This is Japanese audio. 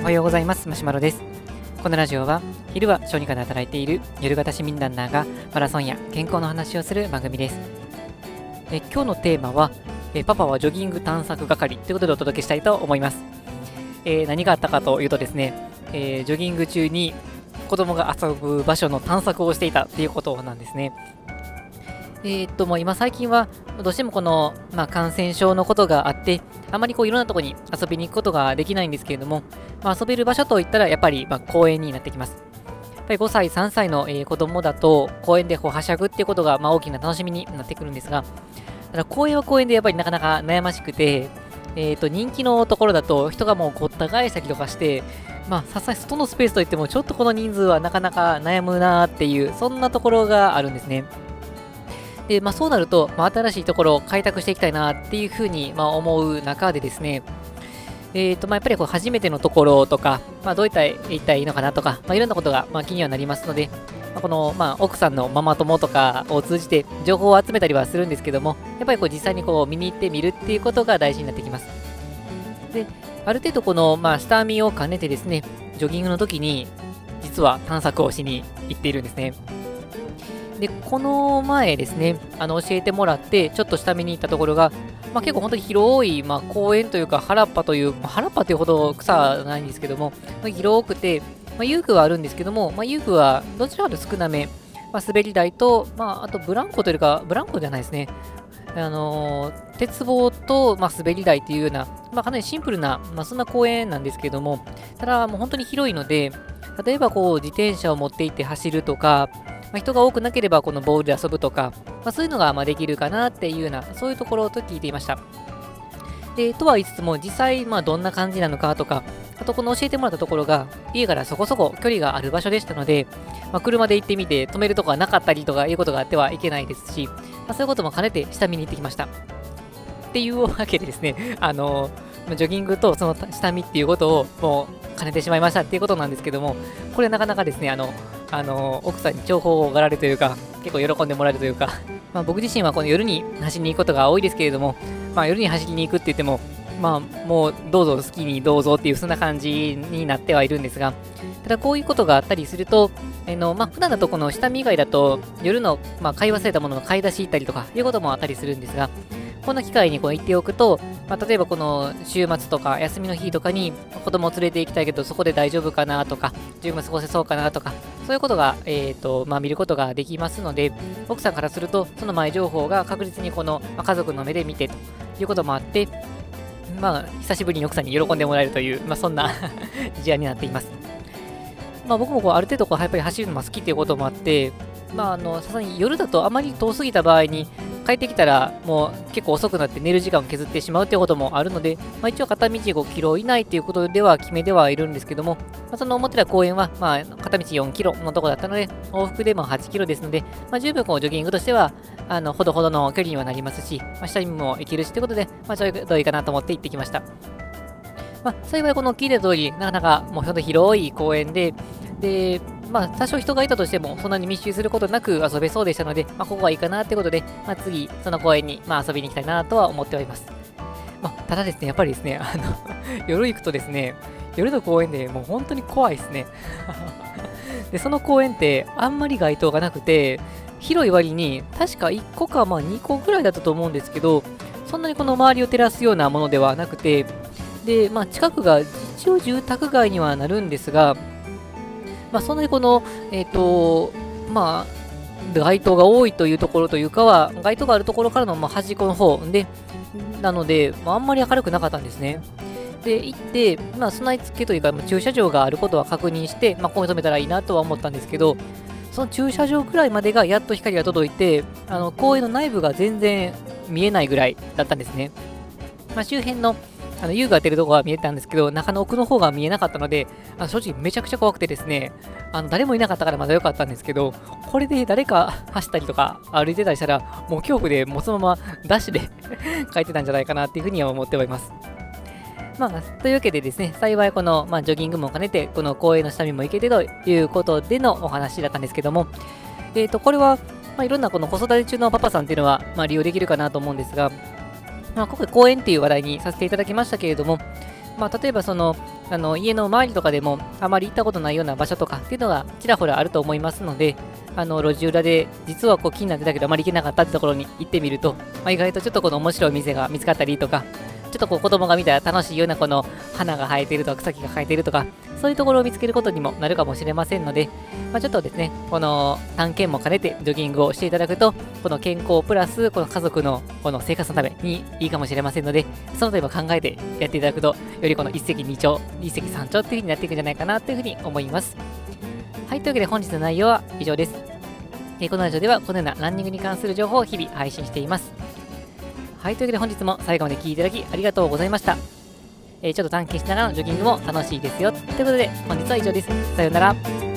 おはようございます。マシュマロです。このラジオは昼は小児科で働いている夜型市民ランナーがマラソンや健康の話をする番組です。え今日のテーマはえパパはジョギング探索係ということでお届けしたいと思います、えー、何があったかというとですね、えー、ジョギング中に子供が遊ぶ場所の探索をしていたということなんですね。えー、っともう今最近はどうしてもこの、まあ、感染症のことがあってあまりこういろんなとこに遊びに行くことができないんですけれども、まあ、遊べる場所といったらやっぱりまあ公園になってきます。やっぱり5歳、3歳の、えー、子供だと公園でこうはしゃぐっていうことがまあ大きな楽しみになってくるんですが、ただ公園は公園でやっぱりなかなか悩ましくて、えー、と人気のところだと人がもうごった返したりとかして、まあ、さすがに外のスペースといってもちょっとこの人数はなかなか悩むなっていうそんなところがあるんですね。で、まあ、そうなると、まあ、新しいところを開拓していきたいなっていうふうに、まあ、思う中でですね、えーとまあ、やっぱりこう初めてのところとか、まあ、どういったら言ったいいのかなとか、まあ、いろんなことが、まあ、気にはなりますので、まあ、この、まあ、奥さんのママ友とかを通じて情報を集めたりはするんですけども、やっぱりこう実際にこう見に行ってみるっていうことが大事になってきます。で、ある程度この、まあ、下見を兼ねてですね、ジョギングの時に、実は探索をしに行っているんですね。で、この前ですね、あの教えてもらって、ちょっと下見に行ったところが、まあ、結構本当に広い、まあ、公園というか、原っぱという、まあ、原っぱというほど草はないんですけども、まあ、広くて、まあ、遊具はあるんですけども、まあ、遊具はどちらかと少なめ、まあ、滑り台と、まあ、あとブランコというか、ブランコじゃないですね。あのー、鉄棒と、まあ、滑り台っていうような、まあ、かなりシンプルな、まあ、そんな公園なんですけども、ただ、もう本当に広いので、例えばこう自転車を持って行って走るとか、まあ、人が多くなければこのボールで遊ぶとか、まあ、そういうのがまできるかなっていうような、そういうところと聞いていました。で、とは言いつつも、実際、まあ、どんな感じなのかとか、あとこの教えてもらったところが、家からそこそこ距離がある場所でしたので、まあ、車で行ってみて、止めるとこがなかったりとかいうことがあってはいけないですし、まあ、そういうことも兼ねて下見に行ってきました。っていうわけでですね、あの、ジョギングとその下見っていうことをもう兼ねてしまいましたっていうことなんですけども、これなかなかですね、あの、あの奥さんに情報をがられるというか、結構喜んでもらえるというか、まあ、僕自身はこの夜に走りに行くことが多いですけれども、まあ、夜に走りに行くって言っても、まあ、もうどうぞ好きにどうぞっていうそんな感じになってはいるんですが、ただこういうことがあったりすると、あのまあ、普段だとこの下見以外だと夜の、まあ、買い忘れたものの買い出し行ったりとかいうこともあったりするんですが、こんな機会にこう言っておくと、まあ、例えばこの週末とか休みの日とかに子供を連れて行きたいけどそこで大丈夫かなとか十分過ごせそうかなとかそういうことが、えーとまあ、見ることができますので奥さんからするとその前情報が確実にこの、まあ、家族の目で見てということもあってまあ久しぶりに奥さんに喜んでもらえるという、まあ、そんな 事案になっています。まあ、僕もこうある程度こうやっぱり走るのが好きっていうこともあって、まあ、あのさすがに夜だとあまり遠すぎた場合に帰ってきたらもう結構遅くなって寝る時間を削ってしまうということもあるので、まあ、一応片道5キロ以内ということでは決めではいるんですけども、まあ、その思ってた公園は、まあ、片道4キロのところだったので、往復でも8キロですので、まあ、十分こうジョギングとしては、あのほどほどの距離にはなりますし、まあ、下にも行けるしということで、まあ、ちょうどいいかなと思って行ってきました。まあ、幸いこの聞いた通り、なかなかもうほんと広い公園で、で、まあ、多少人がいたとしても、そんなに密集することなく遊べそうでしたので、まあ、ここはいいかなってことで、まあ、次、その公園に、まあ、遊びに行きたいなとは思っております。まあ、ただですね、やっぱりですね、あの 夜行くとですね、夜の公園でもう本当に怖いですね。で、その公園ってあんまり街灯がなくて、広い割に確か1個かまあ2個ぐらいだったと思うんですけど、そんなにこの周りを照らすようなものではなくて、で、まあ、近くが一応住宅街にはなるんですが、まあ、そんなにこの、えっ、ー、と、まあ、街灯が多いというところというかは、街灯があるところからのま端っこの方で、なので、まあ、あんまり明るくなかったんですね。で、行って、まあ、備え付けというか、駐車場があることは確認して、まあ、ここに止めたらいいなとは思ったんですけど、その駐車場くらいまでがやっと光が届いて、あの公園の内部が全然見えないぐらいだったんですね。まあ、周辺のあの、遊具が出るとこは見えたんですけど、中の奥の方が見えなかったので、あの正直めちゃくちゃ怖くてですね、あの、誰もいなかったからまだ良かったんですけど、これで誰か走ったりとか歩いてたりしたら、もう恐怖でもうそのままダッシュで 帰ってたんじゃないかなっていうふうには思っております。まあ、というわけでですね、幸いこの、まあ、ジョギングも兼ねて、この公園の下見も行けてということでのお話だったんですけども、えっ、ー、と、これは、まあ、いろんなこの子育て中のパパさんっていうのは、まあ、利用できるかなと思うんですが、まあ、今回公園っていう話題にさせていただきましたけれども、まあ、例えばそのあの家の周りとかでもあまり行ったことないような場所とかっていうのがちらほらあると思いますので、あの路地裏で実はこう気になってたけどあまり行けなかったってところに行ってみると、まあ、意外とちょっとこの面白い店が見つかったりとか、ちょっとこう子供が見たら楽しいようなこの花が生えているとか草木が生えているとか、そういうところを見つけることにもなるかもしれませんので、まあ、ちょっとですね、この探検も兼ねてジョギングをしていただくと、この健康プラスこの家族のこの生活のためにいいかもしれませんので、その点も考えてやっていただくと、よりこの一石二鳥、一石三鳥っていう風になっていくんじゃないかなというふうに思います。はい、というわけで本日の内容は以上です。えこのラジオではこのようなランニングに関する情報を日々配信しています。はい、というわけで本日も最後まで聴いていただきありがとうございました。えー、ちょっと探検しながらのジョギングも楽しいですよ。ということで、本日は以上です。さようなら。